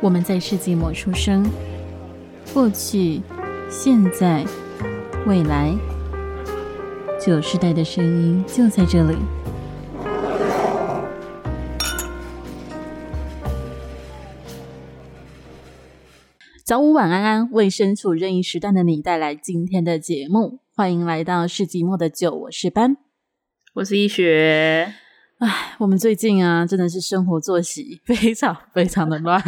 我们在世纪末出生，过去、现在、未来，九世代的声音就在这里。早午晚安安，为身处任意时段的你带来今天的节目。欢迎来到世纪末的酒，我是班，我是一学。唉，我们最近啊，真的是生活作息 非常非常的乱。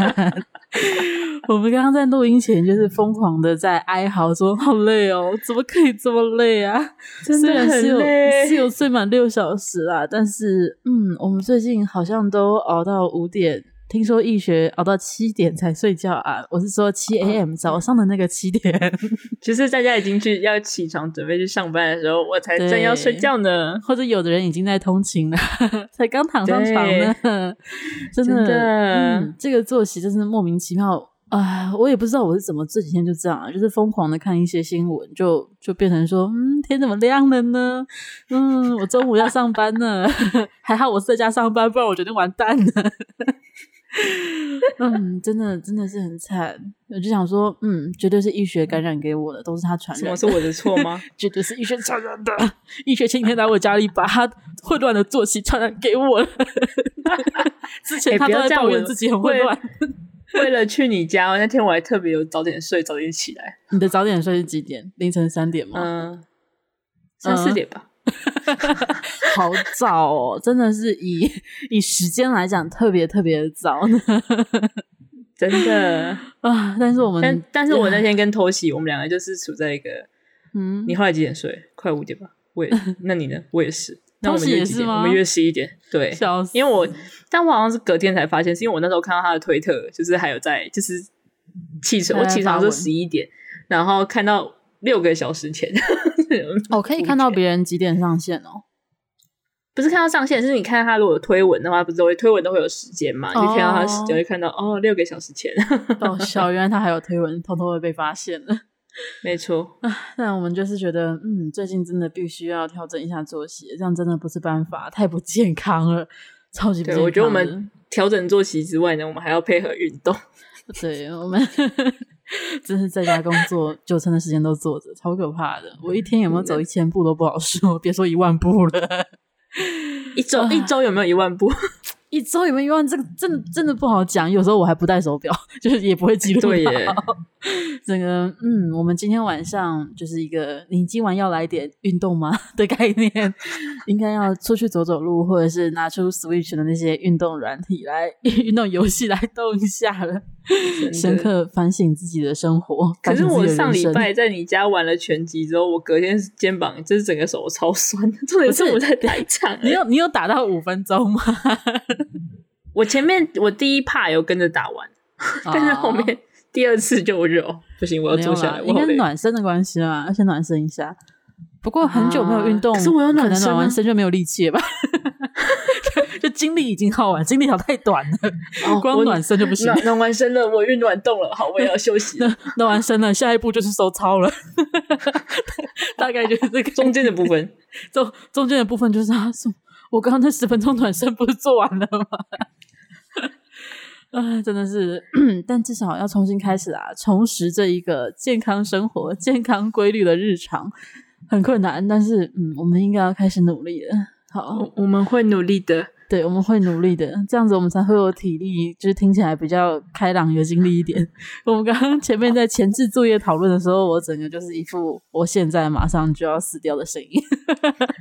我们刚刚在录音前，就是疯狂的在哀嚎说：“好累哦，怎么可以这么累啊？”真的很累，虽然是有，是有睡满六小时啊，但是嗯，我们最近好像都熬到五点。听说易学熬到七点才睡觉啊！我是说七 AM 早上的那个七点。其实大家已经去要起床准备去上班的时候，我才正要睡觉呢。或者有的人已经在通勤了，才刚躺上床呢。真的，真的嗯，这个作息真是莫名其妙啊！我也不知道我是怎么这几天就这样啊，就是疯狂的看一些新闻，就就变成说，嗯，天怎么亮了呢？嗯，我中午要上班呢，还好我是在家上班，不然我决定完蛋了。嗯，真的真的是很惨，我就想说，嗯，绝对是易学感染给我的，都是他传染的。什么是我的错吗？绝对是易学传染的。易学前天来我家里，把他混乱的作息传染给我了。之前他都在抱怨自己很混乱。为了去你家，那天我还特别有早点睡，早点起来。你的早点睡是几点？凌晨三点吗？嗯，三四点吧。好早哦，真的是以以时间来讲，特别特别的早呢，真的啊！但是我们，但但是我那天跟偷袭，我们两个就是处在一个，嗯，你后来几点睡？快五点吧。我也，那你呢？我也是。那我们约几点？我们约十一点。对，因为我，但我好像是隔天才发现，是因为我那时候看到他的推特，就是还有在，就是起床，我起床是十一点，然后看到六个小时前。哦，可以看到别人几点上线哦？不是看到上线，是你看他如果推文的话，不是会推文都会有时间嘛？哦、你就看到他时间会看到哦，六个小时前。哦，小 原来他还有推文，偷偷的被发现了。没错啊，但我们就是觉得，嗯，最近真的必须要调整一下作息，这样真的不是办法，太不健康了，超级不健康。对，我觉得我们调整作息之外呢，我们还要配合运动。对我们。真是在家工作九成的时间都坐着，超可怕的。我一天有没有走一千步都不好说，别说一万步了。一周一周有没有一万步？一周有没有一万？这个真的真的不好讲。有时候我还不戴手表，就是也不会记录到。对耶。整个嗯，我们今天晚上就是一个，你今晚要来点运动吗 的概念？应该要出去走走路，或者是拿出 Switch 的那些运动软体来 运动游戏来动一下了。深刻反省自己的生活。可是我上礼拜在你家玩了拳击之后，我隔天肩膀就是整个手超酸。重点是我在台场，你有你有打到五分钟吗？我前面我第一 part 有跟着打完，哦、但是后面第二次就热，不行，我要坐下来。应该暖身的关系啊，要先暖身一下。不过很久没有运动，可是我有暖身，暖完身就没有力气了吧？就精力已经耗完，精力条太短了，哦、光暖身就不行。暖，暖完身了，我运暖动了，好，我也要休息了。暖完身了，下一步就是收操了。大概就是这个中间的部分，中中间的部分就是啊，我刚刚那十分钟暖身不是做完了吗？啊，真的是，但至少要重新开始啊，重拾这一个健康生活、健康规律的日常，很困难，但是嗯，我们应该要开始努力了。好，我们会努力的，对，我们会努力的，这样子我们才会有体力，就是听起来比较开朗、有精力一点。我们刚刚前面在前置作业讨论的时候，我整个就是一副我现在马上就要死掉的声音。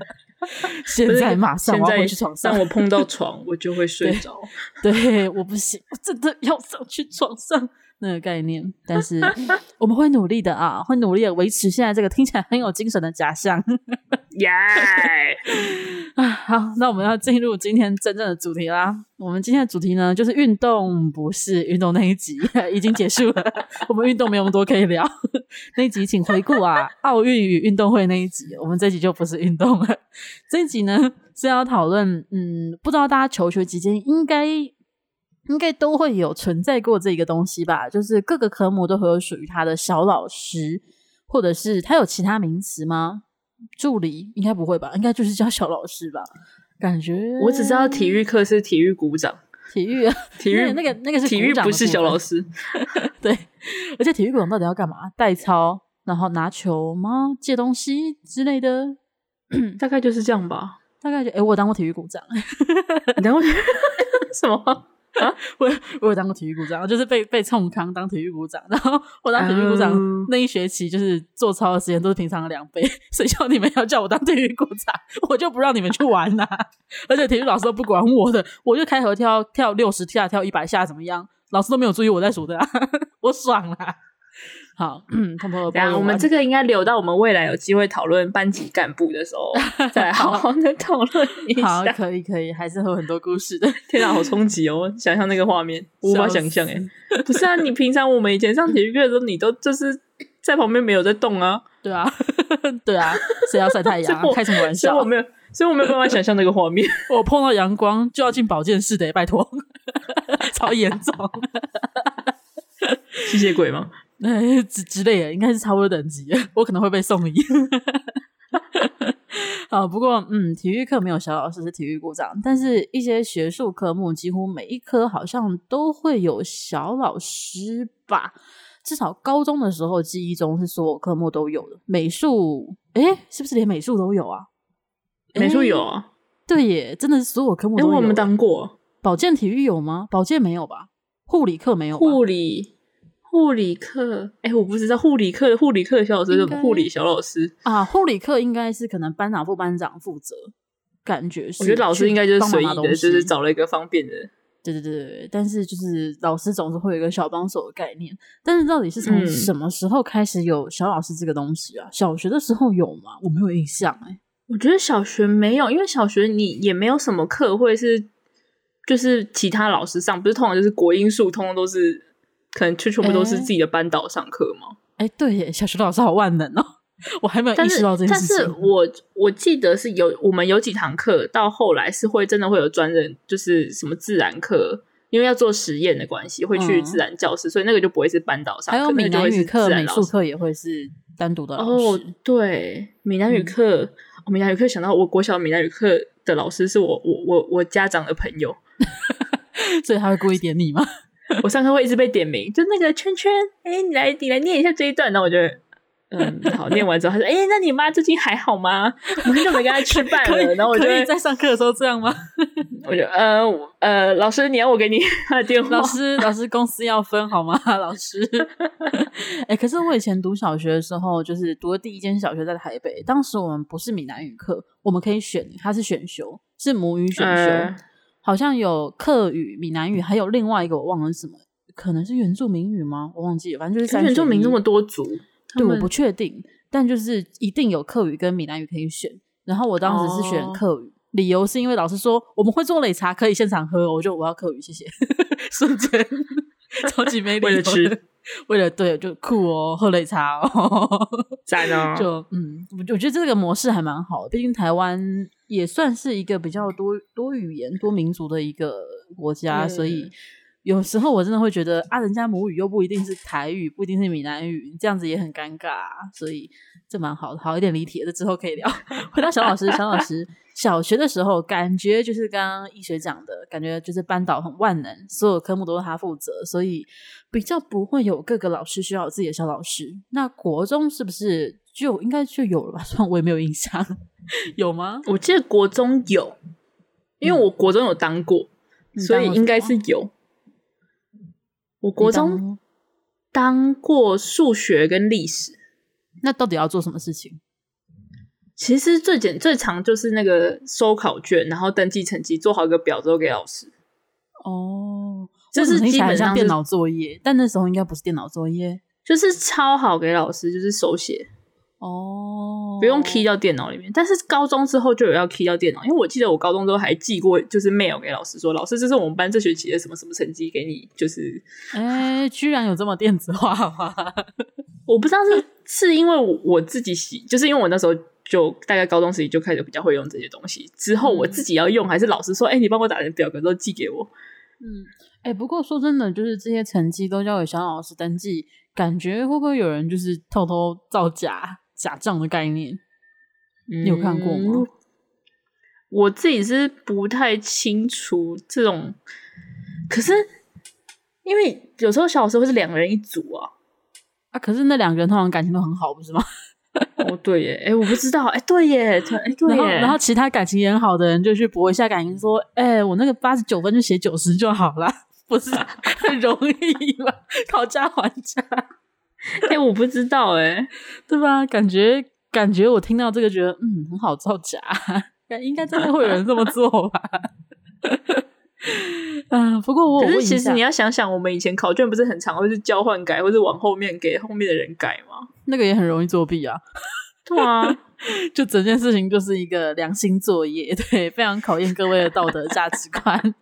现在马上我要回去床上，当我碰到床，我就会睡着。对，我不行，我真的要上去床上那个概念。但是我们会努力的啊，会努力的维持现在这个听起来很有精神的假象。耶！啊，好，那我们要进入今天真正的主题啦。我们今天的主题呢，就是运动不是运动那一集 已经结束了。我们运动没有那么多可以聊，那一集请回顾啊，奥运与运动会那一集。我们这一集就不是运动了，这一集呢是要讨论，嗯，不知道大家求学期间应该应该都会有存在过这个东西吧？就是各个科目都会有属于他的小老师，或者是他有其他名词吗？助理应该不会吧？应该就是叫小老师吧？感觉我只知道体育课是体育股长 体育啊，体育那个那个是体育，不是小老师。对，而且体育股长到底要干嘛？代操，然后拿球吗？借东西之类的，大概就是这样吧。大概就哎，我有当过体育股长，你当过 什么？啊，我我有当过体育股长，就是被被冲康当体育股长，然后我当体育股长那一学期就是做操的时间都是平常的两倍，谁叫你们要叫我当体育股长，我就不让你们去玩啦、啊，而且体育老师都不管我的，我就开合跳跳六十下跳一百下怎么样，老师都没有注意我在数的、啊，我爽啦。好，嗯，通通等下，我们这个应该留到我们未来有机会讨论班级干部的时候 再好好的讨论一下。好，可以，可以，还是会有很多故事的。天哪，好冲击哦！想象那个画面，无法想象哎。不是啊，你平常我们以前上体育课的时候，你都就是在旁边没有在动啊。对啊，对啊，谁要晒太阳？开什么玩笑？我没有，所以我没有办法想象那个画面。我碰到阳光就要进保健室的，拜托，超严重。吸血鬼吗？哎，之之类的，应该是差不多等级，我可能会被送医。啊，不过嗯，体育课没有小老师是体育股长，但是一些学术科目几乎每一科好像都会有小老师吧。至少高中的时候记忆中是所有科目都有的。美术，哎，是不是连美术都有啊？美术有啊，对耶，真的是所有科目都有。我们当过保健体育有吗？保健没有吧？护理课没有吧？护理。护理课，哎，我不知道护理课，护理课的小老师是护理小老师啊。护理课应该是可能班长、副班长负责，感觉是。我觉得老师应该就是随意的，就是找了一个方便的。对对对对，但是就是老师总是会有一个小帮手的概念。但是到底是从什么时候开始有小老师这个东西啊？嗯、小学的时候有吗？我没有印象哎、欸。我觉得小学没有，因为小学你也没有什么课会是，就是其他老师上，不是通常就是国英数，通通都是。可能就全部都是自己的班导上课吗？哎、欸欸，对耶，小学老师好万能哦，我还没有意识到这件事情。但是，但是我我记得是有我们有几堂课，到后来是会真的会有专人，就是什么自然课，因为要做实验的关系，会去自然教室，嗯、所以那个就不会是班导上课。还有闽南语课、美术课也会是单独的老师。哦，对，闽南语课，嗯哦、闽南语课想到我国小闽南语课的老师是我我我我家长的朋友，所以他会故意点你吗？我上课会一直被点名，就那个圈圈，哎、欸，你来，你来念一下这一段。然后我就，嗯，好，念完之后，他说，哎、欸，那你妈最近还好吗？我很久没跟她吃饭了。然后我就在上课的时候这样吗？我就，呃，呃，老师，你要我给你他的电话？老师，老师，公司要分好吗？老师，哎、欸，可是我以前读小学的时候，就是读的第一间小学在台北，当时我们不是闽南语课，我们可以选，它是选修，是母语选修。呃好像有客语、闽南语，还有另外一个我忘了是什么，可能是原住民语吗？我忘记了，反正就是三。原住民那么多族，对，我不确定，但就是一定有客语跟闽南语可以选。然后我当时是选客语，哦、理由是因为老师说我们会做擂茶，可以现场喝，我就我要客语，谢谢。瞬间超级没理由，为了吃，为了对，就酷哦，喝擂茶哦，赞哦。就嗯，我我觉得这个模式还蛮好的，毕竟台湾。也算是一个比较多多语言、多民族的一个国家，嗯、所以有时候我真的会觉得啊，人家母语又不一定是台语，不一定是闽南语，这样子也很尴尬，所以这蛮好的，好一点离题，这之后可以聊。回到小老师，小老师小学的时候，感觉就是刚刚易学讲的感觉，就是班导很万能，所有科目都是他负责，所以比较不会有各个老师需要有自己的小老师。那国中是不是就应该就有了吧？虽然我也没有印象。有吗？我记得国中有，因为我国中有当过，嗯、所以应该是有。我国中当过数学跟历史，那到底要做什么事情？其实最简最长就是那个收考卷，然后登记成绩，做好一个表之后给老师。哦，这是基本上电脑作业，但那时候应该不是电脑作业，就是抄好给老师，就是手写。哦，不用 key 到电脑里面，但是高中之后就有要 key 到电脑，因为我记得我高中之后还寄过，就是 mail 给老师说，老师这是我们班这学期的什么什么成绩给你，就是，哎、欸，居然有这么电子化吗？我不知道是是因为我自己喜，就是因为我那时候就大概高中时期就开始比较会用这些东西，之后我自己要用，还是老师说，哎、欸，你帮我打成表格都寄给我，嗯，哎、欸，不过说真的，就是这些成绩都交给小老师登记，感觉会不会有人就是偷偷造假？假账的概念，你有看过吗？嗯，我自己是不太清楚这种，可是因为有时候小时候会是两个人一组啊，啊，可是那两个人通常感情都很好，不是吗？哦，对耶，哎，我不知道，哎，对耶，哎，对耶，然后其他感情也很好的人就去搏一下感情，说，哎，我那个八十九分就写九十就好了，不是 很容易吗？讨价还价，哎，我不知道，哎，对吧？感觉感觉我听到这个觉得，嗯，很好造假，应该真的会有人这么做吧？啊，不过我可是其实你要想想，我们以前考卷不是很常会是交换改，或是往后面给后面的人改吗？那个也很容易作弊啊！对啊，就整件事情就是一个良心作业，对，非常考验各位的道德价值观。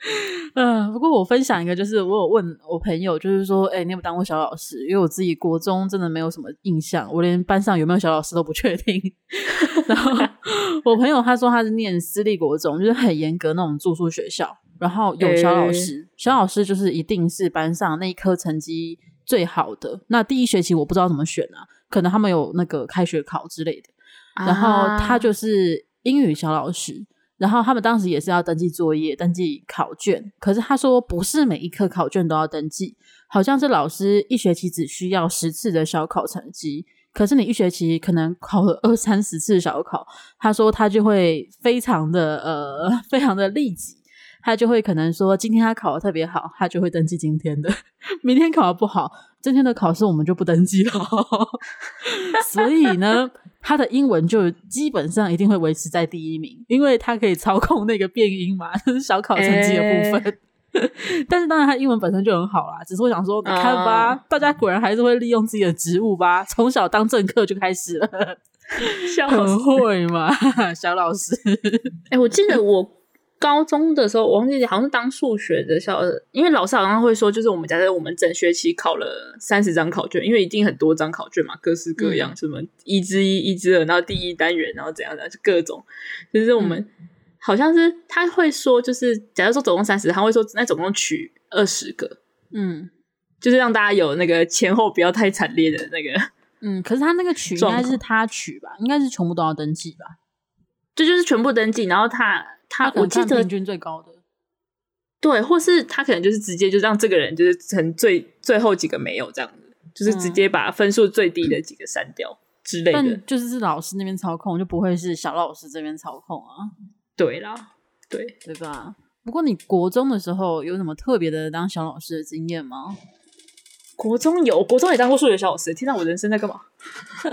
嗯、呃，不过我分享一个，就是我有问我朋友，就是说，哎、欸，你有没有当过小老师？因为我自己国中真的没有什么印象，我连班上有没有小老师都不确定。然后 我朋友他说他是念私立国中，就是很严格那种住宿学校，然后有小老师，欸、小老师就是一定是班上那一科成绩最好的。那第一学期我不知道怎么选啊，可能他们有那个开学考之类的。然后他就是英语小老师。然后他们当时也是要登记作业、登记考卷，可是他说不是每一科考卷都要登记，好像是老师一学期只需要十次的小考成绩，可是你一学期可能考了二三十次小考，他说他就会非常的呃 非常的利己，他就会可能说今天他考得特别好，他就会登记今天的，明天考得不好，今天的考试我们就不登记了，所以呢。他的英文就基本上一定会维持在第一名，因为他可以操控那个变音嘛，就是小考成绩的部分。欸、但是当然，他英文本身就很好啦。只是我想说，你看吧，嗯、大家果然还是会利用自己的职务吧。从小当政客就开始了，很会嘛，小老师。哎、欸，我记得我。高中的时候，我忘记好像是当数学的小，因为老师好像会说，就是我们假设我们整学期考了三十张考卷，因为一定很多张考卷嘛，各式各样，嗯、什么一之一、一之二，然后第一单元，然后怎样的，就各种。就是我们、嗯、好像是他会说，就是假如说总共三十，他会说那总共取二十个，嗯，就是让大家有那个前后不要太惨烈的那个，嗯。可是他那个取应该是他取吧，应该是全部都要登记吧？这就，就是全部登记，然后他。他我记得平均最高的，对，或是他可能就是直接就让这个人就是成最最后几个没有这样子，就是直接把分数最低的几个删掉之类的。但就是是老师那边操控，就不会是小老师这边操控啊。对啦，对对吧？不过你国中的时候有什么特别的当小老师的经验吗？国中有，国中也当过数学小老师。听到我人生在干嘛？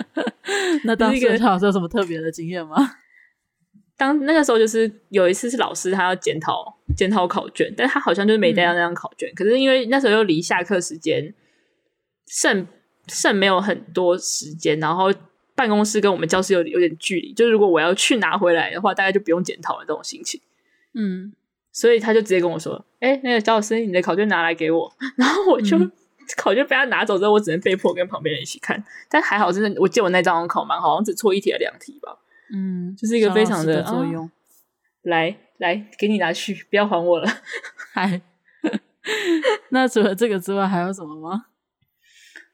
那当数学小老师有什么特别的经验吗？当那个时候，就是有一次是老师他要检讨检讨考卷，但他好像就是没带到那张考卷。嗯、可是因为那时候又离下课时间剩剩没有很多时间，然后办公室跟我们教室有有点距离，就是如果我要去拿回来的话，大概就不用检讨了这种心情。嗯，所以他就直接跟我说：“哎、欸，那个焦老师，你的考卷拿来给我。”然后我就、嗯、考卷被他拿走之后，我只能被迫跟旁边人一起看。但还好，真的，我记得我那张考蛮好，好像只错一题还两题吧。嗯，就是一个非常的，的作用。啊、来来，给你拿去，不要还我了。嗨，那除了这个之外，还有什么吗？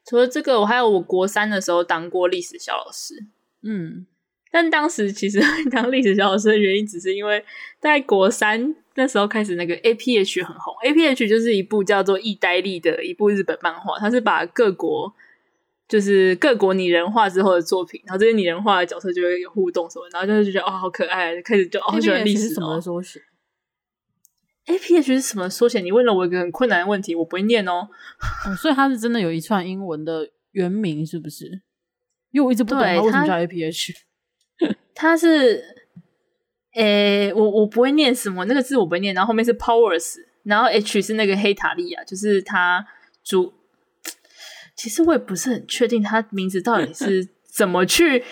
除了这个，我还有我国三的时候当过历史小老师。嗯，但当时其实 当历史小老师的原因，只是因为在国三那时候开始，那个 APH 很红。APH 就是一部叫做《意大利》的一部日本漫画，它是把各国。就是各国拟人化之后的作品，然后这些拟人化的角色就会有互动什么，然后就是觉得哦好可爱，开始就哦喜欢历史什么的缩写。A P H 是什么缩写？你问了我一个很困难的问题，我不会念哦。哦、所以它是真的有一串英文的原名，是不是？因为我一直不懂它为什么叫 A P H。它是，诶、欸，我我不会念什么那个字，我不会念。然后后面是 Powers，然后 H 是那个黑塔利亚，就是它主。其实我也不是很确定他名字到底是怎么去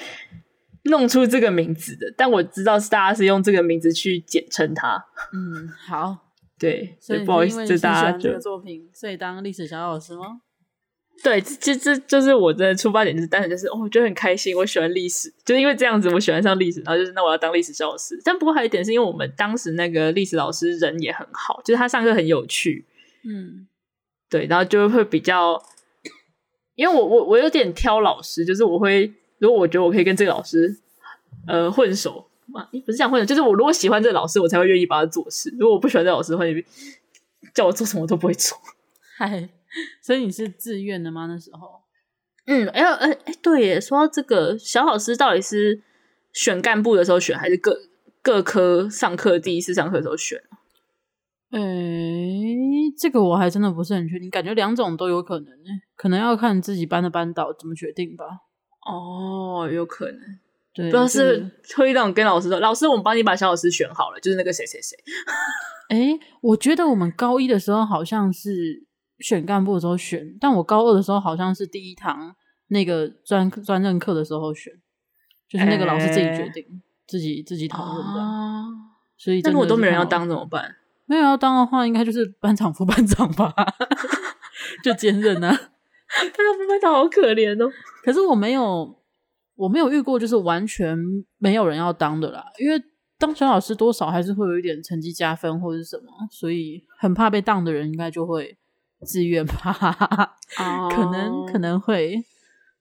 弄出这个名字的，但我知道是大家是用这个名字去简称他。嗯，好，对，所以不好意思，就大家这个作品，所以当历史小老师吗？对，这这就是我的出发点，就是单纯就是哦，我觉得很开心，我喜欢历史，就是因为这样子，我喜欢上历史，然后就是那我要当历史小老师。但不过还有一点是因为我们当时那个历史老师人也很好，就是他上课很有趣，嗯，对，然后就会比较。因为我我我有点挑老师，就是我会如果我觉得我可以跟这个老师呃混熟嘛，不是这样混熟，就是我如果喜欢这个老师，我才会愿意帮他做事。如果我不喜欢这个老师的话，叫我做什么都不会做。嗨，所以你是自愿的吗？那时候？嗯，哎哎哎，对耶，说到这个，小老师到底是选干部的时候选，还是各各科上课第一次上课的时候选？哎，这个我还真的不是很确定，感觉两种都有可能呢，可能要看自己班的班导怎么决定吧。哦，有可能，对，不知道是推让跟老师说，老师，我们帮你把小老师选好了，就是那个谁谁谁。哎，我觉得我们高一的时候好像是选干部的时候选，但我高二的时候好像是第一堂那个专专任课的时候选，就是那个老师自己决定，诶自己自己讨论的。啊、所以，但如果都没人要当怎么办？没有要当的话，应该就是班长、副班长吧，就兼任啊。班长、副班长好可怜哦。可是我没有，我没有遇过，就是完全没有人要当的啦。因为当小老师多少还是会有一点成绩加分或者是什么，所以很怕被当的人应该就会自愿吧。哦，可能可能会。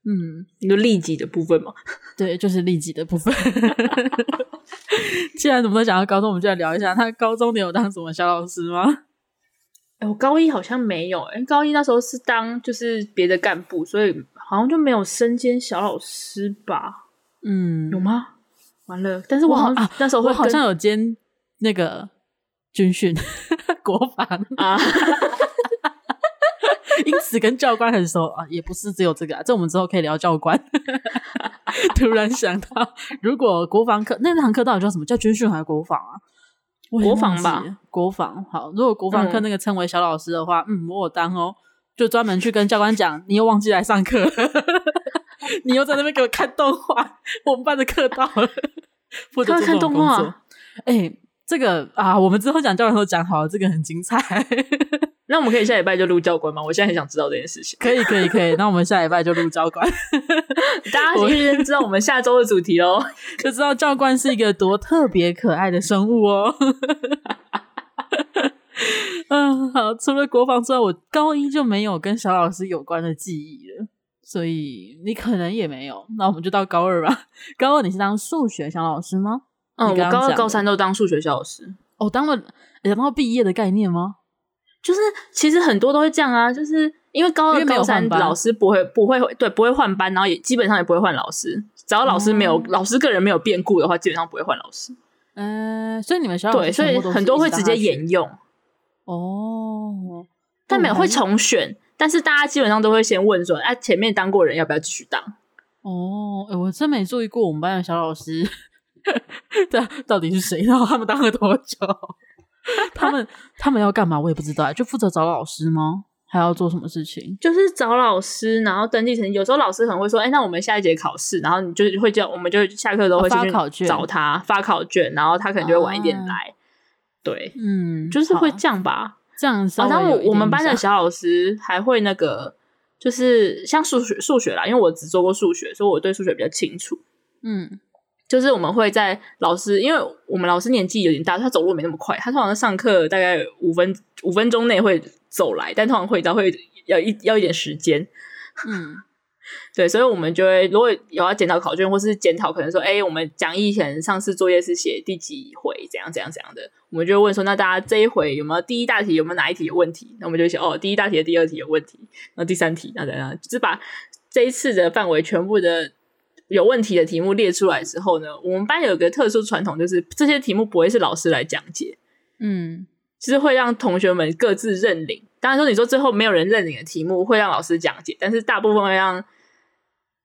嗯，你说利己的部分嘛？对，就是利己的部分。既然怎么都讲到高中，我们就来聊一下。他高中你有当什么小老师吗？哎，我高一好像没有。哎，高一那时候是当就是别的干部，所以好像就没有身兼小老师吧？嗯，有吗？完了，但是我好像啊，那时候我好像有兼那个军训 国防啊。因此跟教官很熟啊，也不是只有这个啊，这我们之后可以聊教官。突然想到，如果国防课那堂课到底叫什么？叫军训还是国防啊？国防吧，国防。好，如果国防课那个称为小老师的话，嗯，嗯，我有当哦，就专门去跟教官讲，你又忘记来上课，你又在那边给我看动画，我们班的课到了，负责看动画。哎、欸，这个啊，我们之后讲教官都讲好了，这个很精彩。那我们可以下礼拜就录教官吗？我现在很想知道这件事情。可以，可以，可以。那我们下礼拜就录教官。大家其实知道我们下周的主题喽，就知道教官是一个多特别可爱的生物哦。嗯，好。除了国防之外，我高一就没有跟小老师有关的记忆了，所以你可能也没有。那我们就到高二吧。高二你是当数学小老师吗？嗯，刚刚我高二、高三都当数学小老师。哦，当了，当到毕业的概念吗？就是其实很多都会这样啊，就是因为高二、高三老师不会不会对不会换班，然后也基本上也不会换老师，只要老师没有、嗯、老师个人没有变故的话，基本上不会换老师。嗯，所以你们学校对，所以很多会直接沿用。哦，但没有会重选，但是大家基本上都会先问说，哎、啊，前面当过人要不要继续当？哦，哎，我真没注意过我们班的小老师，对，到底是谁？然后他们当了多久？他们他们要干嘛？我也不知道，就负责找老师吗？还要做什么事情？就是找老师，然后登记成绩。有时候老师可能会说：“哎、欸，那我们下一节考试，然后你就会叫，我们就下课都会去考卷找他发考卷，然后他可能就会晚一点来。啊”对，嗯，就是会这样吧。这样子。然后我我们班的小老师还会那个，就是像数学数学啦，因为我只做过数学，所以我对数学比较清楚。嗯。就是我们会在老师，因为我们老师年纪有点大，他走路没那么快，他通常上课大概五分五分钟内会走来，但通常会到会要一要一点时间。嗯，对，所以我们就会如果有要检讨考卷或是检讨，可能说，哎，我们讲义前上次作业是写第几回，怎样怎样怎样的，我们就问说，那大家这一回有没有第一大题有没有哪一题有问题？那我们就写哦，第一大题的第二题有问题，然后第三题那怎样，就是把这一次的范围全部的。有问题的题目列出来之后呢，我们班有个特殊传统，就是这些题目不会是老师来讲解，嗯，其实会让同学们各自认领。当然说，你说最后没有人认领的题目会让老师讲解，但是大部分会让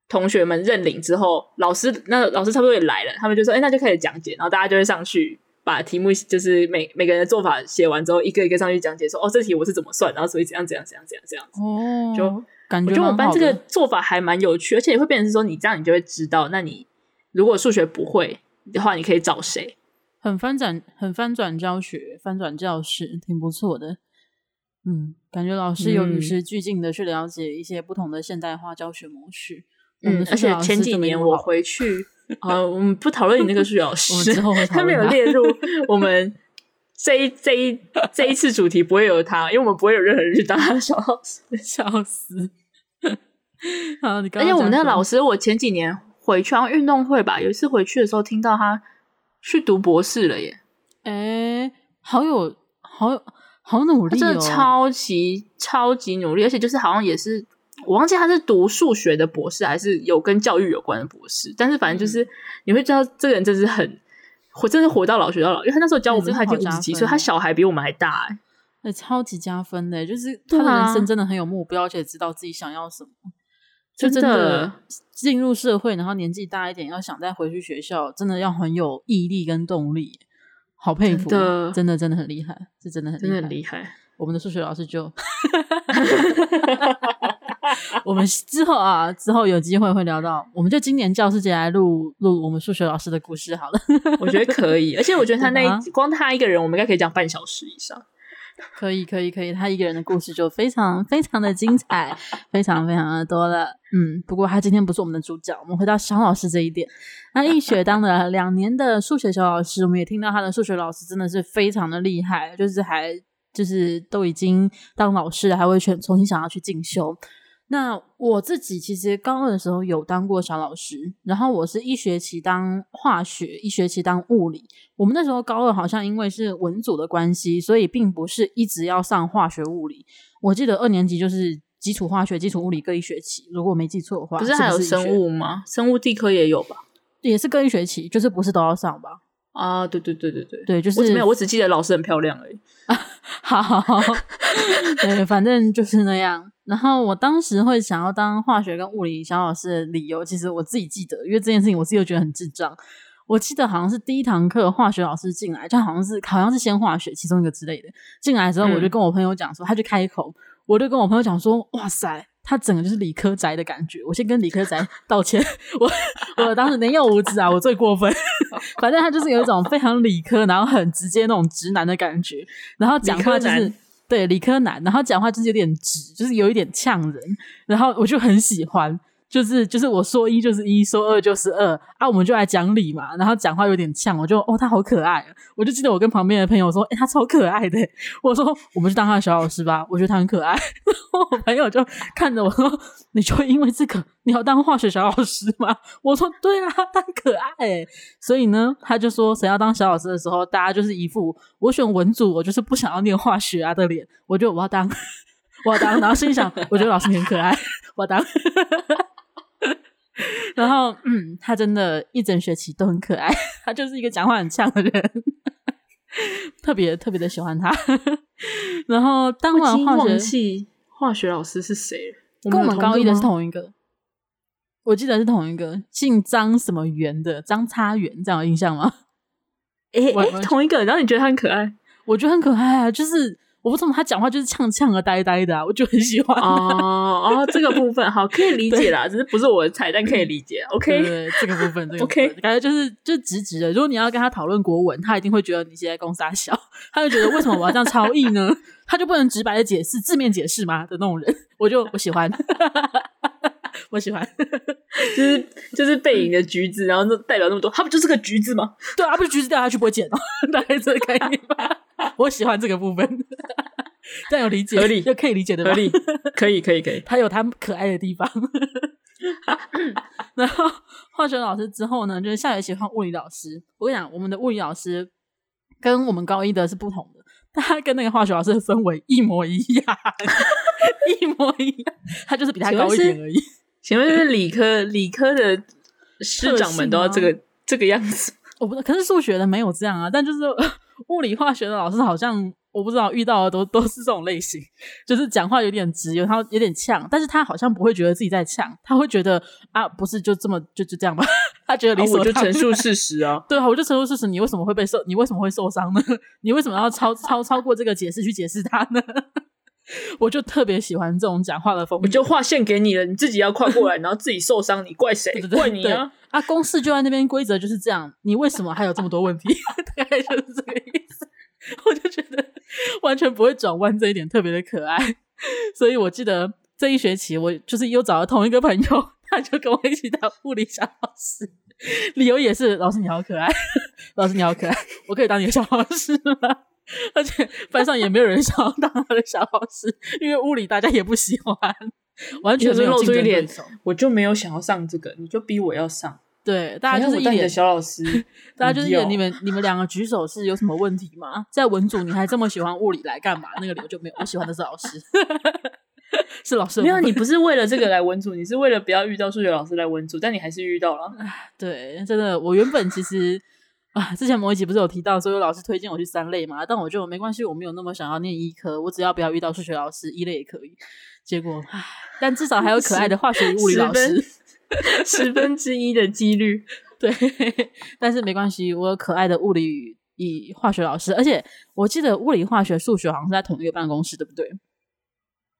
同学们认领之后，老师那老师差不多也来了，他们就说：“哎，那就开始讲解。”然后大家就会上去把题目，就是每每个人的做法写完之后，一个一个上去讲解，说：“哦，这题我是怎么算，然后所以怎样怎样怎样怎样这样子。”哦，就。我觉得我们班这个做法还蛮有趣，而且也会变成是说，你这样你就会知道，那你如果数学不会的话，你可以找谁？很翻转，很翻转教学，翻转教室，挺不错的。嗯，感觉老师有与时俱进的去了解一些不同的现代化教学模式。嗯，而且前几年我回去，呃，我们不讨论你那个数学老师 他没有列入我们这一这一这一次主题，不会有他，因为我们不会有任何人去当他的小老师，笑死。好，你刚刚而且我们那个老师，我前几年回去，运动会吧，有一次回去的时候，听到他去读博士了耶！哎，好有好有好努力哦，真的超级超级努力，而且就是好像也是我忘记他是读数学的博士，还是有跟教育有关的博士，但是反正就是你会知道这个人真是很活，真是活到老学到老，因为他那时候教我们他已经五十几岁，他小孩比我们还大哎。欸、超级加分的，就是他的人生真的很有目标，而且知道自己想要什么。就真的进入社会，然后年纪大一点，要想再回去学校，真的要很有毅力跟动力。好佩服，真的真的，真的很厉害，是真的很厉害，真的很厉害。我们的数学老师就，我们之后啊，之后有机会会聊到，我们就今年教师节来录录我们数学老师的故事好了。我觉得可以，而且我觉得他那一光他一个人，我们应该可以讲半小时以上。可以，可以，可以。他一个人的故事就非常非常的精彩，非常非常的多了。嗯，不过他今天不是我们的主角。我们回到小老师这一点，那易雪当了两年的数学小老师，我们也听到他的数学老师真的是非常的厉害，就是还就是都已经当老师了，还会去重新想要去进修。那我自己其实高二的时候有当过小老师，然后我是一学期当化学，一学期当物理。我们那时候高二好像因为是文组的关系，所以并不是一直要上化学物理。我记得二年级就是基础化学、基础物理各一学期，如果我没记错的话。不是还有生物吗？生物地科也有吧？也是各一学期，就是不是都要上吧？啊，对对对对对对，就是我没有，我只记得老师很漂亮而已。好，好，好，对，反正就是那样。然后我当时会想要当化学跟物理小老师的理由，其实我自己记得，因为这件事情我自己又觉得很智障。我记得好像是第一堂课化学老师进来，就好像是好像是先化学其中一个之类的。进来之后，我就跟我朋友讲说，嗯、他就开口，我就跟我朋友讲说，哇塞，他整个就是理科宅的感觉。我先跟理科宅道歉，我我当时年幼无知啊，我最过分。反正他就是有一种非常理科，然后很直接那种直男的感觉，然后讲话就是。对，理科男，然后讲话就是有点直，就是有一点呛人，然后我就很喜欢，就是就是我说一就是一，说二就是二啊，我们就来讲理嘛，然后讲话有点呛，我就哦，他好可爱，我就记得我跟旁边的朋友说，诶他超可爱的，我说我们去当他的小老师吧，我觉得他很可爱，然后我朋友就看着我说，你就因为这个你要当化学小老师吗？我说对啊，他可爱，所以呢，他就说谁要当小老师的时候，大家就是一副我选文组，我就是不想要念化学啊的脸，我就我要当，我要当，然后心想，我觉得老师很可爱，我要当。然后，嗯，他真的一整学期都很可爱，他就是一个讲话很呛的人，特别特别的喜欢他。然后当完化学，化学老师是谁？跟我们高一的是同一个，我记得是同一个，姓张什么元的，张差元，这样有印象吗？诶诶，同一个。然后你觉得他很可爱？我觉得很可爱啊，就是。我不知道他讲话就是呛呛的、呆呆的、啊，我就很喜欢。哦哦，这个部分好可以理解啦，只是不是我的菜，但可以理解。OK，对，对，对，这个部分，这个 OK，感觉就是就直直的。如果你要跟他讨论国文，他一定会觉得你现在公杀小，他就觉得为什么我要这样超译呢？他就不能直白的解释、字面解释吗？的那种人，我就我喜欢，我喜欢，就是就是背影的橘子，然后就代表那么多，他不就是个橘子吗？对啊，不是橘子掉下去不会捡哦，大概这个概念吧。我喜欢这个部分，这样有理解，合理又可以理解的，合理，可以，可以，可以。他有他可爱的地方。然后化学老师之后呢，就是下学期换物理老师。我跟你讲，我们的物理老师跟我们高一的是不同的，他跟那个化学老师的氛围一模一样，一模一样。他就是比他高一点而已。请问是理科理科的师长们都要这个这个样子？我不知道，可是数学的没有这样啊，但就是。物理化学的老师好像我不知道遇到的都都是这种类型，就是讲话有点直，有他有点呛，但是他好像不会觉得自己在呛，他会觉得啊，不是就这么就就这样吧，他觉得理所就陈述事实啊，对啊，我就陈述事实，你为什么会被受，你为什么会受伤呢？你为什么要超超超过这个解释去解释他呢？我就特别喜欢这种讲话的风格，我就划线给你了，你自己要跨过来，然后自己受伤，你怪谁？怪你啊！啊，公式就在那边，规则就是这样，你为什么还有这么多问题？大概就是这个意思。我就觉得完全不会转弯，这一点特别的可爱。所以我记得这一学期，我就是又找了同一个朋友，他就跟我一起当物理小老师，理由也是老师你好可爱，老师你好可爱，我可以当你的小老师吗？而且班上也没有人想要当他的小老师，因为物理大家也不喜欢，完全没有露出一点，我就没有想要上这个，你就逼我要上，对，大家就是一脸小老师，大家就是一脸你们你们两个举手是有什么问题吗？在文组你还这么喜欢物理来干嘛？那个理由就没有，我喜欢的是老师，是老师。没有，你不是为了这个来文组，你是为了不要遇到数学老师来文组，但你还是遇到了。对，真的，我原本其实啊，之前某一集不是有提到说有老师推荐我去三类嘛，但我就没关系，我没有那么想要念医科，我只要不要遇到数学老师，一类也可以。结果，但至少还有可爱的化学与物理老师。十分之一的几率，对，但是没关系，我有可爱的物理与化学老师，而且我记得物理、化学、数学好像是在同一个办公室，对不对？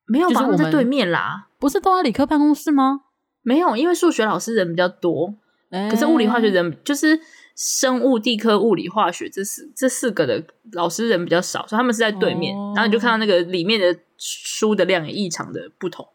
没有吧，就是我们在对面啦，不是都在理科办公室吗？没有，因为数学老师人比较多，欸、可是物理、化学人就是生物、地科、物理、化学这四这四个的老师人比较少，所以他们是在对面，哦、然后你就看到那个里面的书的量也异常的不同。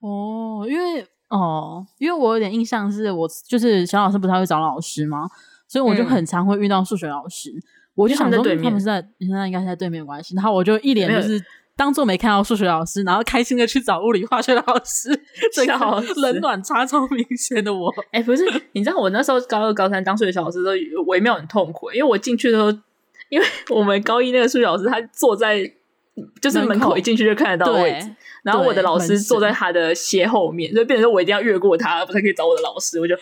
哦，因为。哦，因为我有点印象是我就是小老师不太会找老师嘛，所以我就很常会遇到数学老师。嗯、我就想说他们是在，现在应该是在对面关系。然后我就一脸就是当做没看到数学老师，然后开心的去找物理化学老师。这个冷暖差超明显的我，哎、欸，不是，你知道我那时候高二、高三当数学小老师都微妙很痛苦，因为我进去的时候，因为我们高一那个数学老师他坐在。就是门口一进去就看得到位置，然后我的老师坐在他的斜后面，所以变成我一定要越过他，不才可以找我的老师。我就，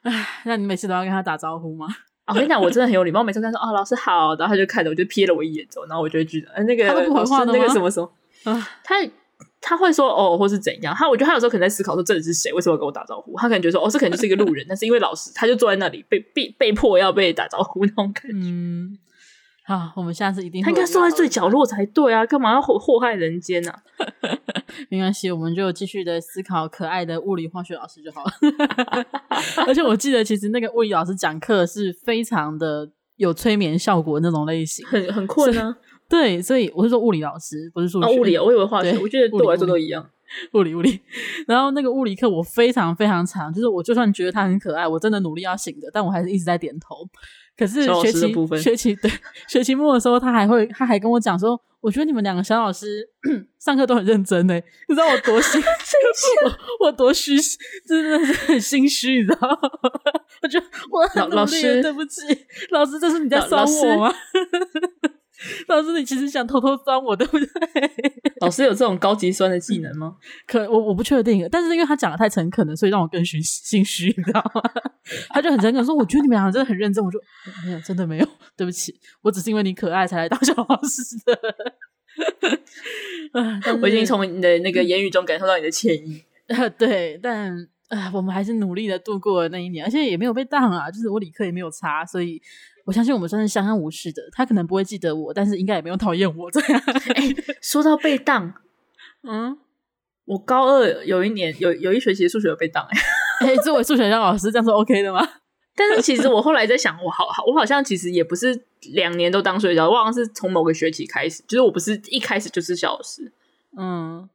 唉，那你每次都要跟他打招呼吗？我跟你讲，我真的很有礼貌，我每次跟他说哦，老师好，然后他就看着我就瞥了我一眼之后，然后我就会觉得，呃，那个老师那个什么什么，他他会说哦，或是怎样？他我觉得他有时候可能在思考说这里是谁，为什么要跟我打招呼？他可能觉得说哦，这可能就是一个路人，但是因为老师他就坐在那里，被被被迫要被打招呼那种感觉。嗯好，我们下次一定会。他应该坐在最角落才对啊，干嘛要祸祸害人间呢、啊？没关系，我们就继续的思考可爱的物理化学老师就好了。而且我记得，其实那个物理老师讲课是非常的有催眠效果那种类型，很很困啊。对，所以我是说物理老师，不是数学。哦、物理，我以为化学。我觉得对我来说都一样。物理物理。然后那个物理课我非常非常长，就是我就算觉得他很可爱，我真的努力要醒的，但我还是一直在点头。可是学期学期对学期末的时候，他还会他还跟我讲说，我觉得你们两个小老师 上课都很认真诶，你知道我多心 我 我多虚，真的是很心虚，你知道吗？我觉得我很努力，对不起，老师，这是你在酸我吗？老师，你其实想偷偷酸我，对不对？老师有这种高级酸的技能吗？可我我不确定，但是因为他讲的太诚恳了，所以让我更虚心虚，你知道吗？他就很诚恳说：“我觉得你们两个真的很认真。”我说：“没有，真的没有，对不起，我只是因为你可爱才来当小老师的。”我已经从你的那个言语中感受到你的歉意。对，但啊，我们还是努力的度过了那一年，而且也没有被当啊，就是我理科也没有差，所以。我相信我们算是相安无事的。他可能不会记得我，但是应该也没有讨厌我这样。哎、欸，说到被当，嗯，我高二有一年有有一学期数学有被当、欸，哎、欸，作为数学教老师，这样是 OK 的吗？但是其实我后来在想，我好好，我好像其实也不是两年都当数学教，我好像是从某个学期开始，就是我不是一开始就是小老师。嗯，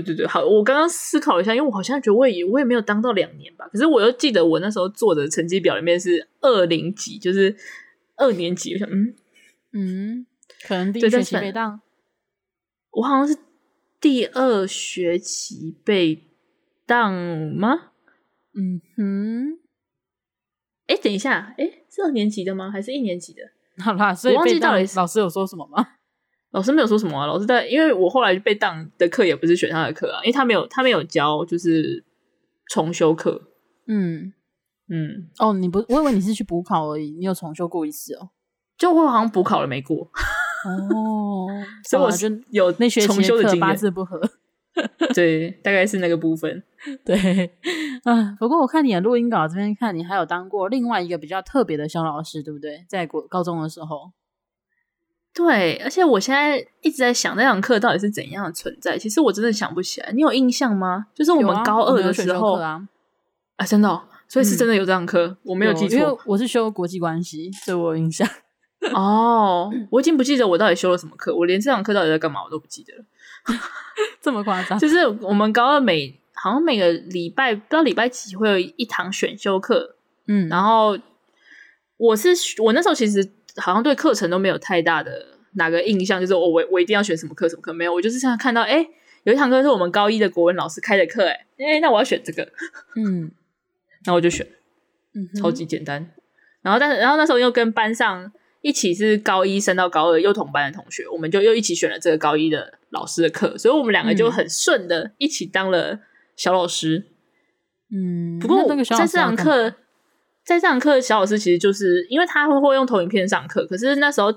对对对，好，我刚刚思考一下，因为我好像觉得我也我也没有当到两年吧，可是我又记得我那时候做的成绩表里面是二零几，就是。二年级，我想，嗯嗯，可能第一学期被当，我好像是第二学期被当吗？嗯哼，哎，等一下，哎，是二年级的吗？还是一年级的？好啦，所以忘记到底老师有说什么吗？老师没有说什么啊，老师在，因为我后来被当的课也不是选他的课啊，因为他没有，他没有教，就是重修课，嗯。嗯，哦，你不，我以为你是去补考而已，你有重修过一次哦？就我好像补考了没过 哦，所以我就有那些重修的经验，八字不合，对，大概是那个部分，对啊。不过我看你的录音稿这边看，你还有当过另外一个比较特别的小老师，对不对？在国高中的时候，对，而且我现在一直在想那堂课到底是怎样的存在，其实我真的想不起来，你有印象吗？就是我们高二的时候啊，啊，真的哦。所以是真的有这堂课，嗯、我没有记错。因为我是修国际关系，对我有印象。哦，我已经不记得我到底修了什么课，我连这堂课到底在干嘛我都不记得了。这么夸张？就是我们高二每好像每个礼拜不知道礼拜几会有一堂选修课，嗯，然后我是我那时候其实好像对课程都没有太大的哪个印象，就是我我我一定要选什么课什么课没有，我就是现在看到哎有一堂课是我们高一的国文老师开的课，哎哎那我要选这个，嗯。那我就选，嗯，超级简单。然后但是然后那时候又跟班上一起是高一升到高二又同班的同学，我们就又一起选了这个高一的老师的课，所以我们两个就很顺的一起当了小老师。嗯，不过在这堂课，在这堂课小老师其实就是因为他会会用投影片上课，可是那时候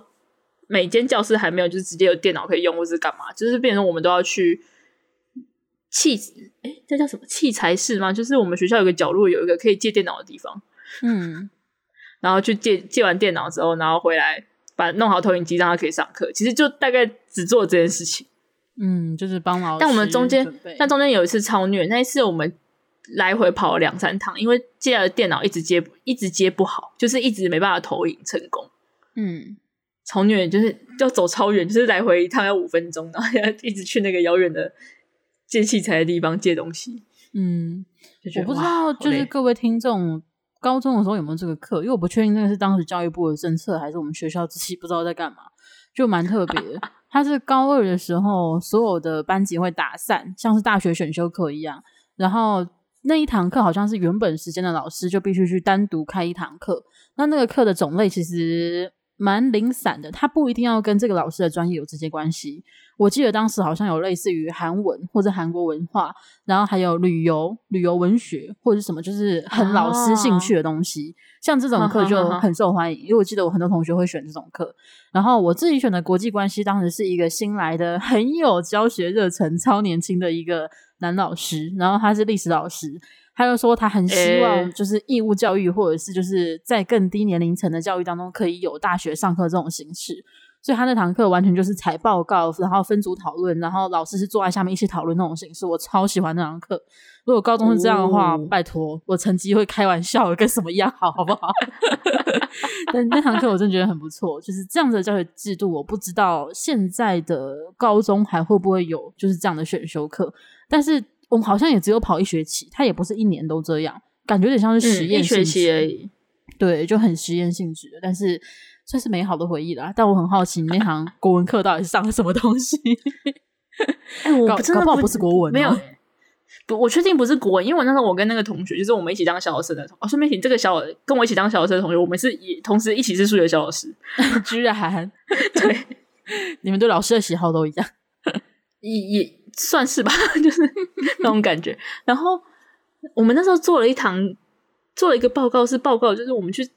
每间教室还没有就是直接有电脑可以用，或是干嘛，就是变成我们都要去器哎，这叫什么器材室吗？就是我们学校有个角落有一个可以借电脑的地方，嗯，然后去借借完电脑之后，然后回来把弄好投影机，让他可以上课。其实就大概只做这件事情，嗯，就是帮老师。但我们中间，但中间有一次超虐，那一次我们。来回跑了两三趟，因为借来的电脑一直接一直接不好，就是一直没办法投影成功。嗯，超远，就是要走超远，就是来回一趟要五分钟，然后要一直去那个遥远的借器材的地方借东西。嗯，我不知道，就是各位听众高中的时候有没有这个课？因为我不确定那个是当时教育部的政策，还是我们学校自己不知道在干嘛，就蛮特别的。他是高二的时候，所有的班级会打散，像是大学选修课一样，然后。那一堂课好像是原本时间的老师就必须去单独开一堂课，那那个课的种类其实蛮零散的，它不一定要跟这个老师的专业有直接关系。我记得当时好像有类似于韩文或者韩国文化，然后还有旅游、旅游文学或者什么，就是很老师兴趣的东西。啊、像这种课就很受欢迎，因为我记得我很多同学会选这种课。然后我自己选的国际关系，当时是一个新来的、很有教学热忱、超年轻的一个。男老师，然后他是历史老师，他就说他很希望就是义务教育，或者是就是在更低年龄层的教育当中，可以有大学上课这种形式。所以他那堂课完全就是采报告，然后分组讨论，然后老师是坐在下面一起讨论那种形式。我超喜欢那堂课。如果高中是这样的话，哦、拜托我成绩会开玩笑跟什么一样好，好不好？但那堂课我真的觉得很不错，就是这样子的教学制度。我不知道现在的高中还会不会有就是这样的选修课。但是我们好像也只有跑一学期，它也不是一年都这样，感觉有点像是实验性质、嗯、一学期而已。对，就很实验性质的，但是算是美好的回忆啦。但我很好奇，你那堂 国文课到底是上了什么东西？哎、欸，我不知道，搞不好不是国文，没有，不，我确定不是国文，因为我那时候我跟那个同学，就是我们一起当小老师的。哦，顺便请这个小跟我一起当小老师的同学，我们是也同时一起是数学小老师，居然对，你们对老师的喜好都一样，也也。算是吧，就是那种感觉。然后我们那时候做了一堂，做了一个报告，是报告，就是我们去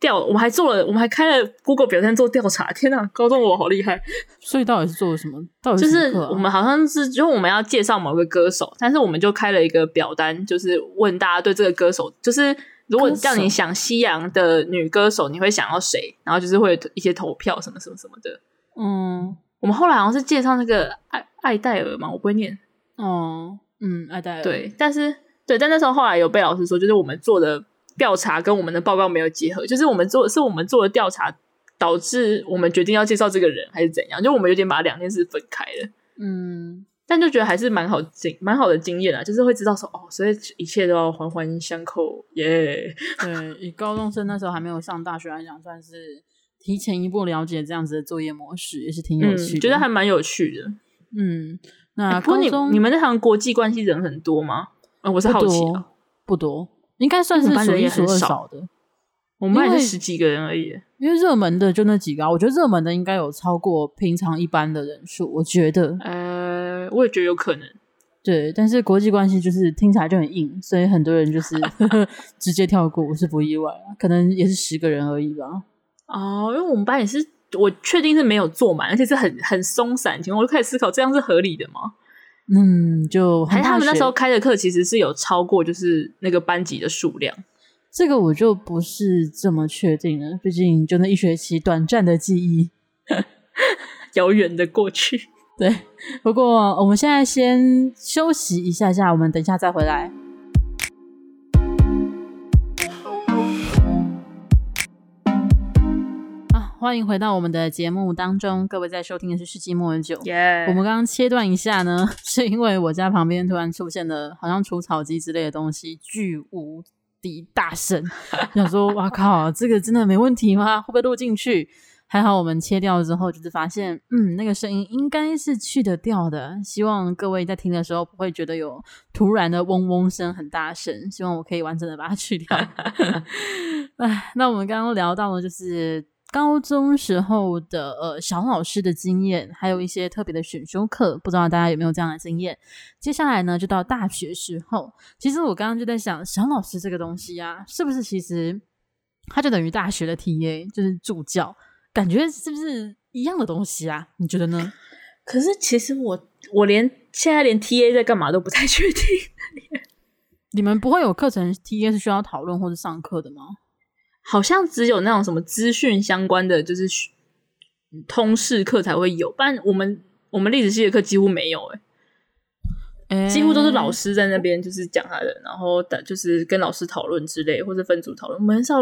调，我们还做了，我们还开了 Google 表单做调查。天哪，高中我好厉害！所以到底是做了什么？到底就是我们好像是，就是我们要介绍某个歌手，但是我们就开了一个表单，就是问大家对这个歌手，就是如果叫你想西洋的女歌手，你会想要谁？然后就是会有一些投票什么什么什么的。嗯。我们后来好像是介绍那个艾艾戴尔嘛，我不会念。哦，嗯，艾戴尔。对，但是对，但那时候后来有被老师说，就是我们做的调查跟我们的报告没有结合，就是我们做是我们做的调查导致我们决定要介绍这个人，还是怎样？就我们有点把两件事分开了。嗯，但就觉得还是蛮好经蛮好的经验啊，就是会知道说哦，所以一切都要环环相扣耶。对，以高中生那时候还没有上大学来讲，算是。提前一步了解这样子的作业模式也是挺有趣的，嗯、觉得还蛮有趣的。嗯，那不过你你们那堂国际关系人很多吗？啊、哦，我是好奇啊，不多，应该算是数一数二少的。我们班也是十几个人而已，因为热门的就那几个。我觉得热门的应该有超过平常一般的人数，我觉得。呃，我也觉得有可能。对，但是国际关系就是听起来就很硬，所以很多人就是 直接跳过，我是不意外啊。可能也是十个人而已吧。哦，因为我们班也是，我确定是没有坐满，而且是很很松散。情况我就开始思考，这样是合理的吗？嗯，就还他们那时候开的课其实是有超过，就是那个班级的数量。这个我就不是这么确定了，毕竟就那一学期短暂的记忆，遥远的过去。对，不过我们现在先休息一下下，我们等一下再回来。欢迎回到我们的节目当中，各位在收听的是《世纪末日酒》。我们刚刚切断一下呢，是因为我家旁边突然出现了好像除草机之类的东西，巨无敌大声，想说哇靠，这个真的没问题吗？会不会录进去？还好我们切掉之后，就是发现，嗯，那个声音应该是去得掉的。希望各位在听的时候不会觉得有突然的嗡嗡声很大声。希望我可以完整的把它去掉。哎，那我们刚刚聊到的就是高中时候的呃小老师的经验，还有一些特别的选修课，不知道大家有没有这样的经验？接下来呢，就到大学时候。其实我刚刚就在想，小老师这个东西啊，是不是其实它就等于大学的 TA，就是助教？感觉是不是一样的东西啊？你觉得呢？可是其实我我连现在连 T A 在干嘛都不太确定。你们不会有课程 T A 是需要讨论或者上课的吗？好像只有那种什么资讯相关的，就是通识课才会有。不然我们我们历史系的课几乎没有哎、几乎都是老师在那边就是讲他的，然后就是跟老师讨论之类，或者分组讨论。我们很少。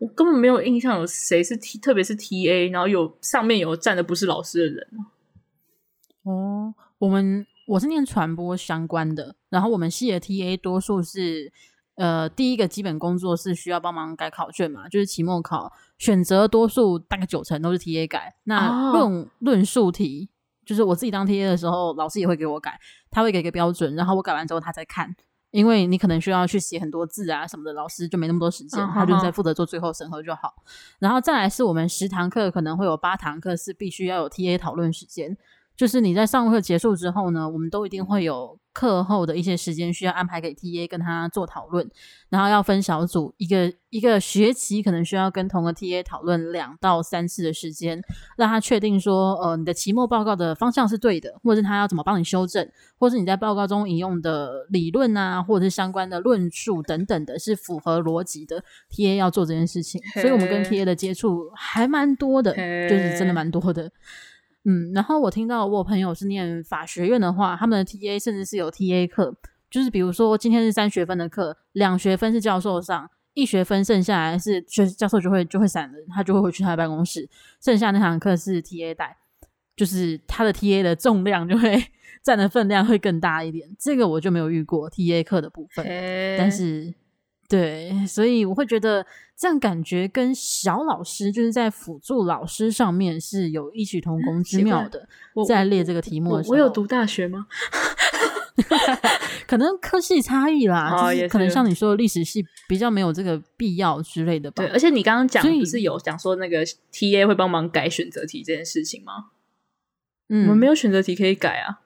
我根本没有印象有谁是 T，特别是 TA，然后有上面有站的不是老师的人。哦，我们我是念传播相关的，然后我们系的 TA 多数是呃第一个基本工作是需要帮忙改考卷嘛，就是期末考选择多数大概九成都是 TA 改。那论论述题，就是我自己当 TA 的时候，老师也会给我改，他会给个标准，然后我改完之后他再看。因为你可能需要去写很多字啊什么的，老师就没那么多时间，他就在负责做最后审核就好。然后再来是我们十堂课可能会有八堂课是必须要有 TA 讨论时间。就是你在上课结束之后呢，我们都一定会有课后的一些时间需要安排给 TA 跟他做讨论，然后要分小组，一个一个学期可能需要跟同个 TA 讨论两到三次的时间，让他确定说，呃，你的期末报告的方向是对的，或者是他要怎么帮你修正，或是你在报告中引用的理论啊，或者是相关的论述等等的，是符合逻辑的，TA 要做这件事情，所以我们跟 TA 的接触还蛮多的，就是真的蛮多的。嗯，然后我听到我朋友是念法学院的话，他们的 TA 甚至是有 TA 课，就是比如说今天是三学分的课，两学分是教授上，一学分剩下来是学教授就会就会散人，他就会回去他的办公室，剩下那堂课是 TA 带，就是他的 TA 的重量就会 占的分量会更大一点。这个我就没有遇过 TA 课的部分，但是。对，所以我会觉得这样感觉跟小老师就是在辅助老师上面是有异曲同工之妙的。在列这个题目的时候，我，我，我有读大学吗？可能科系差异啦，哦、就是可能像你说的历史系比较没有这个必要之类的吧。对，而且你刚刚讲不是有讲说那个 TA 会帮忙改选择题这件事情吗？嗯，我们没有选择题可以改啊，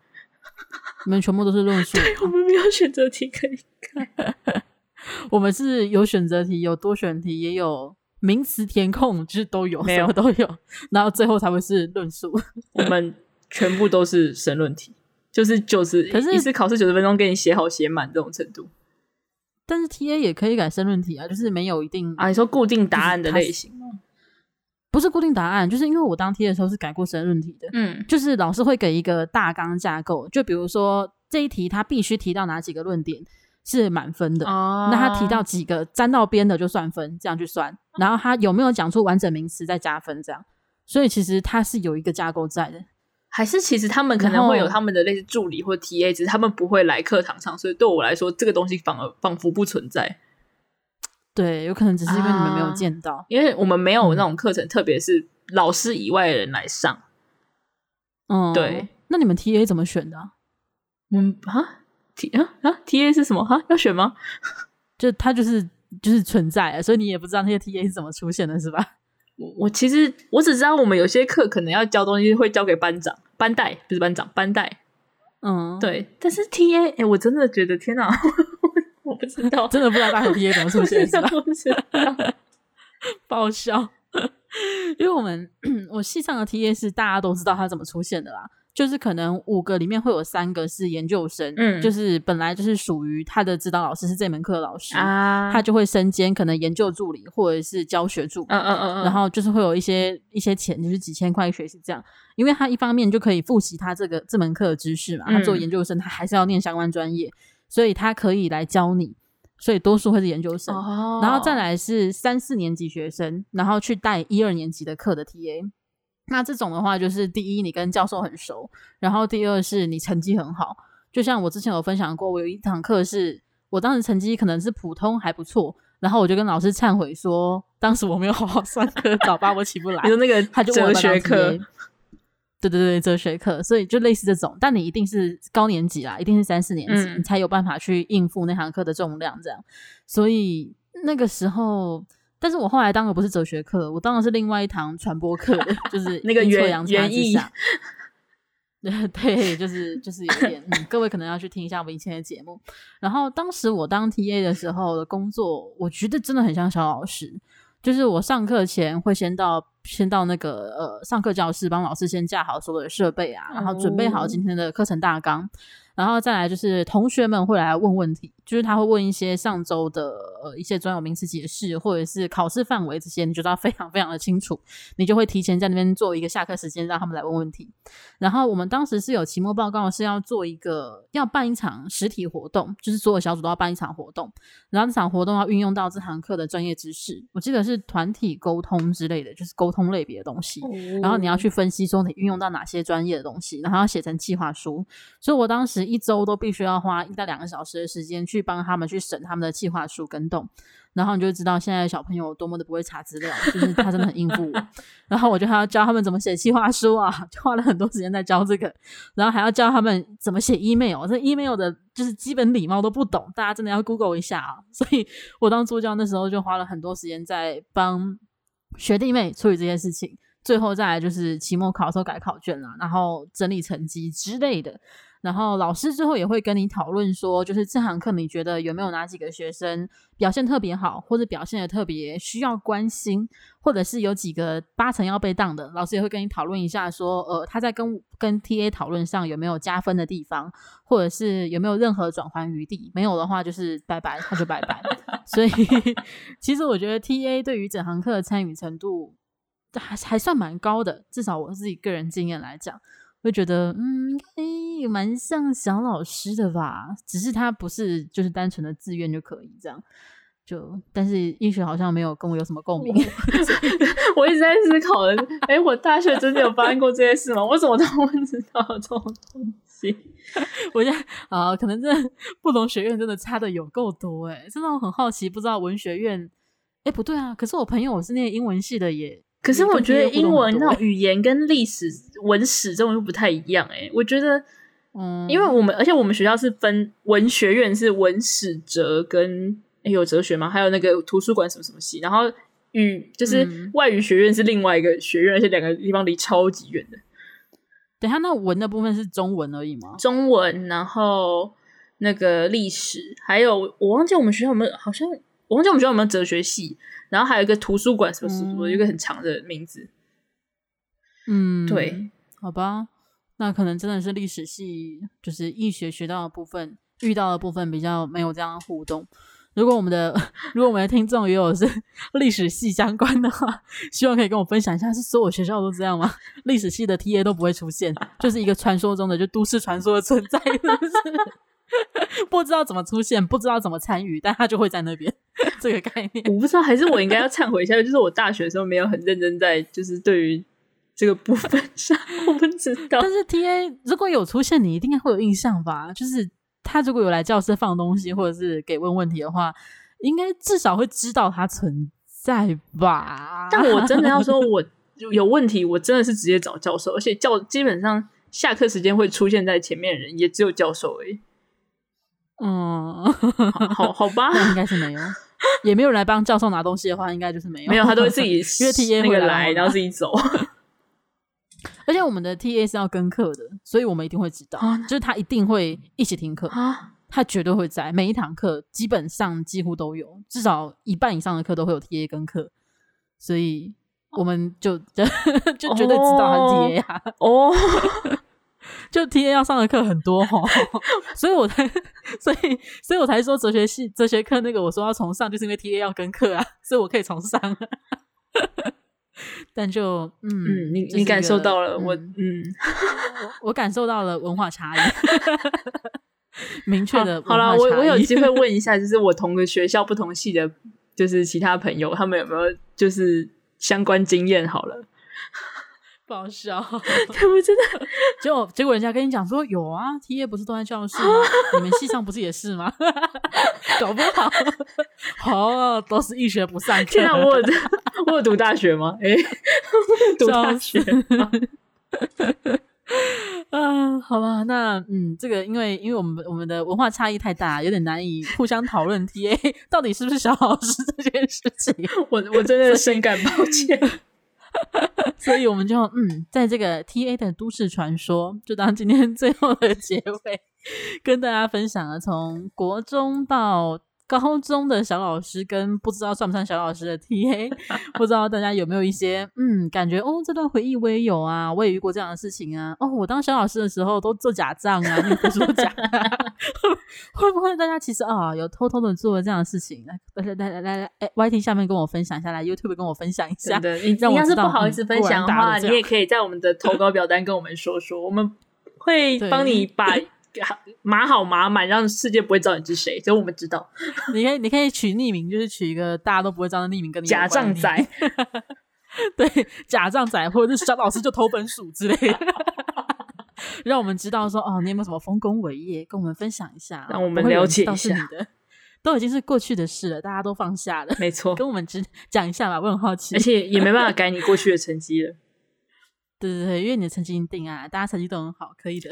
我们全部都是论 述。对，我们没有选择题可以改。我们是有选择题，有多选题，也有名词填空，就是都有，没有什么都有，然后最后才会是论述。我们全部都是申论题，就是就是，可是一次考试九十分钟给你写好写满这种程度。但是 T A 也可以改申论题啊，就是没有一定啊。你说固定答案的类型吗？不是固定答案，就是因为我当 T 的时候是改过申论题的。嗯，就是老师会给一个大纲架构，就比如说这一题他必须提到哪几个论点。是满分的，oh. 那他提到几个沾到边的就算分，这样去算。然后他有没有讲出完整名词再加分，这样。所以其实他是有一个架构在的，还是其实他们可能会有他们的类似助理或 TA，只是他们不会来课堂上，所以对我来说这个东西反而仿佛不存在。对，有可能只是因为你们没有见到，uh, 因为我们没有那种课程，嗯、特别是老师以外的人来上。嗯，对。那你们 TA 怎么选的？嗯啊。T 啊啊！T A 是什么？哈，要选吗？就它就是就是存在啊，所以你也不知道那些 T A 是怎么出现的，是吧？我我其实我只知道我们有些课可能要交东西会交给班长班代，不是班长班代。嗯，对。但是 T A，哎、欸，我真的觉得天哪，我不知道，真的不知道大学 T A 怎么出现，是吧？爆笑，因为我们 我系上的 T A 是大家都知道他怎么出现的啦。就是可能五个里面会有三个是研究生，嗯，就是本来就是属于他的指导老师是这门课的老师啊，他就会身兼可能研究助理或者是教学助理，嗯嗯嗯，然后就是会有一些一些钱，就是几千块一学习这样，因为他一方面就可以复习他这个这门课的知识嘛，他做研究生他还是要念相关专业，所以他可以来教你，所以多数会是研究生，哦，然后再来是三四年级学生，然后去带一二年级的课的 TA。那这种的话，就是第一，你跟教授很熟，然后第二是你成绩很好。就像我之前有分享过，我有一堂课是我当时成绩可能是普通还不错，然后我就跟老师忏悔说，当时我没有好好算课，早八我起不来。你说那个他就哲学课，对对对，哲学课，所以就类似这种，但你一定是高年级啦，一定是三四年级，嗯、你才有办法去应付那堂课的重量，这样。所以那个时候，但是我后来当的不是哲学课，我当的是另外一堂传播课的，就是那个园园艺。对，就是就是有点、嗯，各位可能要去听一下我们以前的节目。然后当时我当 TA 的时候的工作，我觉得真的很像小老师，就是我上课前会先到先到那个呃上课教室，帮老师先架好所有的设备啊，然后准备好今天的课程大纲。然后再来就是同学们会来问问题，就是他会问一些上周的呃一些专有名词解释，或者是考试范围这些，你觉得非常非常的清楚，你就会提前在那边做一个下课时间，让他们来问问题。然后我们当时是有期末报告，是要做一个要办一场实体活动，就是所有小组都要办一场活动，然后这场活动要运用到这堂课的专业知识，我记得是团体沟通之类的，就是沟通类别的东西。然后你要去分析说你运用到哪些专业的东西，然后要写成计划书。所以我当时。一周都必须要花一到两个小时的时间去帮他们去审他们的计划书跟动，然后你就知道现在的小朋友多么的不会查资料，就是他真的很应付我。然后我就还要教他们怎么写计划书啊，就花了很多时间在教这个，然后还要教他们怎么写 email，这 email 的就是基本礼貌都不懂，大家真的要 Google 一下啊。所以我当助教那时候就花了很多时间在帮学弟妹处理这些事情，最后再来就是期末考的时候改考卷啊，然后整理成绩之类的。然后老师之后也会跟你讨论说，就是这堂课你觉得有没有哪几个学生表现特别好，或者表现得特别需要关心，或者是有几个八成要被当的，老师也会跟你讨论一下说，呃，他在跟跟 TA 讨论上有没有加分的地方，或者是有没有任何转圜余地，没有的话就是拜拜，他就拜拜。所以 其实我觉得 TA 对于整堂课的参与程度还还算蛮高的，至少我自己个人经验来讲。会觉得，嗯，应该蛮像小老师的吧，只是他不是就是单纯的自愿就可以这样，就但是医学好像没有跟我有什么共鸣。我一直在思考的，哎，我大学真的有发生过这些事吗？我怎么都不知道这种东西？我现在啊，可能这不同学院真的差的有够多哎，真的我很好奇，不知道文学院，哎，不对啊，可是我朋友我是念英文系的也。可是我觉得英文那种语言跟历史文史这种又不太一样诶、欸、我觉得，嗯，因为我们而且我们学校是分文学院是文史哲跟、欸、有哲学吗？还有那个图书馆什么什么系，然后语就是外语学院是另外一个学院，而且两个地方离超级远的。等下那文的部分是中文而已吗？中文，然后那个历史，还有我忘记我们学校有没有，好像我忘记我们学校有没有哲学系。然后还有一个图书馆，什么什么，一个很长的名字。嗯，对，好吧，那可能真的是历史系，就是医学学到的部分，遇到的部分比较没有这样的互动。如果我们的，如果我们的听众也有是 历史系相关的话，希望可以跟我分享一下，是所有学校都这样吗？历史系的 TA 都不会出现，就是一个传说中的，就都市传说的存在，是不是？不知道怎么出现，不知道怎么参与，但他就会在那边。这个概念，我不知道，还是我应该要忏悔一下，就是我大学的时候没有很认真在，就是对于这个部分 上，我不知道。但是 TA 如果有出现，你一定会有印象吧？就是他如果有来教室放东西，或者是给问问题的话，应该至少会知道他存在吧？但我真的要说，我有问题，我真的是直接找教授，而且教基本上下课时间会出现在前面的人，也只有教授而已。嗯，好好吧，那应该是没有，也没有人来帮教授拿东西的话，应该就是没有。没有，他都会自己 约 TA 会来，然后自己走。而且我们的 TA 是要跟课的，所以我们一定会知道，啊、就是他一定会一起听课，啊、他绝对会在每一堂课，基本上几乎都有，至少一半以上的课都会有 TA 跟课，所以我们就就就绝对知道他是 TA 啊。哦。就 TA 要上的课很多哦，所以我才，所以，所以我才说哲学系哲学课那个我说要重上，就是因为 TA 要跟课啊，所以我可以重上。但就嗯，嗯，你你感受到了我，嗯，我我感受到了文化差异，明确的。好了，我我有机会问一下，就是我同个学校不同系的，就是其他朋友，他们有没有就是相关经验？好了。不好笑，他不真的？结果结果人家跟你讲说有啊，TA 不是都在教室吗？你们系上不是也是吗？搞不好，好都是一学不上课。现在我有我有读大学吗？哎、欸，读大学。啊，好吧，那嗯，这个因为因为我们我们的文化差异太大，有点难以互相讨论 TA 到底是不是小老师这件事情。我我真的深感抱歉。所以我们就嗯，在这个 TA 的都市传说，就当今天最后的结尾，跟大家分享了从国中到高中的小老师跟不知道算不算小老师的 TA，不知道大家有没有一些嗯感觉哦，这段回忆我也有啊，我也遇过这样的事情啊。哦，我当小老师的时候都做假账啊，你不说假，会不会大家其实啊、哦、有偷偷的做了这样的事情？来来来来来，哎，YT 下面跟我分享一下，来 YouTube 跟我分享一下。对，你要是不好意思分享的话，嗯、你也可以在我们的投稿表单跟我们说说，我们会帮你把。码好码满，让世界不会知道你是谁，只有我们知道。你可以，你可以取匿名，就是取一个大家都不会知道的匿名，跟你假账仔，对，假账仔，或者是小老师就偷本鼠之类的，让我们知道说哦，你有没有什么丰功伟业，跟我们分享一下，让我们了解一下。都已经是过去的事了，大家都放下了，没错，跟我们只讲一下吧，我很好奇，而且也没办法改你过去的成绩了。对对对，因为你的成绩已经定啊，大家成绩都很好，可以的。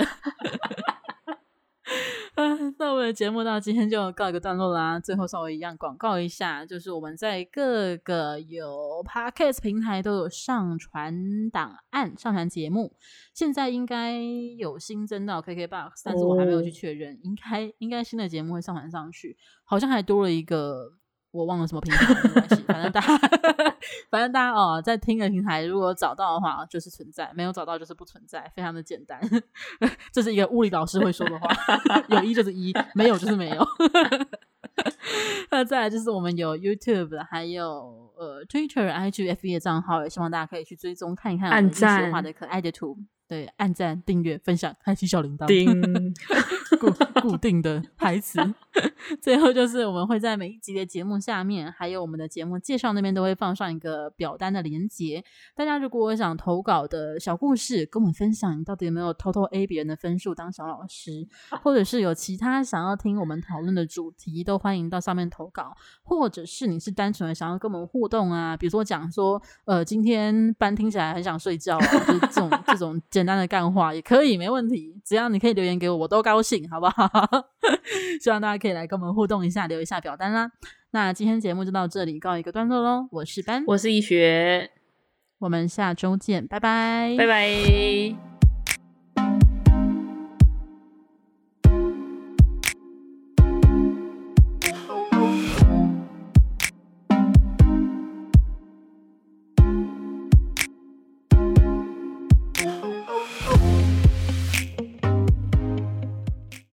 嗯，那我们的节目到今天就告一个段落啦。最后稍微一样广告一下，就是我们在各个有 Podcast 平台都有上传档案、上传节目。现在应该有新增到 KKBOX，但是我还没有去确认，应该应该新的节目会上传上去，好像还多了一个。我忘了什么平台，没关系，反正大家，反正大家哦，在听的平台，如果找到的话就是存在，没有找到就是不存在，非常的简单。这是一个物理老师会说的话，有一就是一，没有就是没有。那再来就是我们有 YouTube，还有呃 Twitter、IG、FB 的账号，也希望大家可以去追踪看一看我们这些画的可爱的图。对，按赞、订阅、分享、开启小铃铛，叮固固定的台词。最后就是我们会在每一集的节目下面，还有我们的节目介绍那边都会放上一个表单的连接。大家如果想投稿的小故事，跟我们分享，你到底有没有偷偷 A 别人的分数当小老师，或者是有其他想要听我们讨论的主题，都欢迎到上面投稿。或者是你是单纯的想要跟我们互动啊，比如说讲说，呃，今天班听起来很想睡觉，就是这种这种。简单的干话也可以，没问题。只要你可以留言给我，我都高兴，好不好？希望大家可以来跟我们互动一下，留一下表单啦。那今天节目就到这里，告一个段落喽。我是班，我是易学，我们下周见，拜拜，拜拜。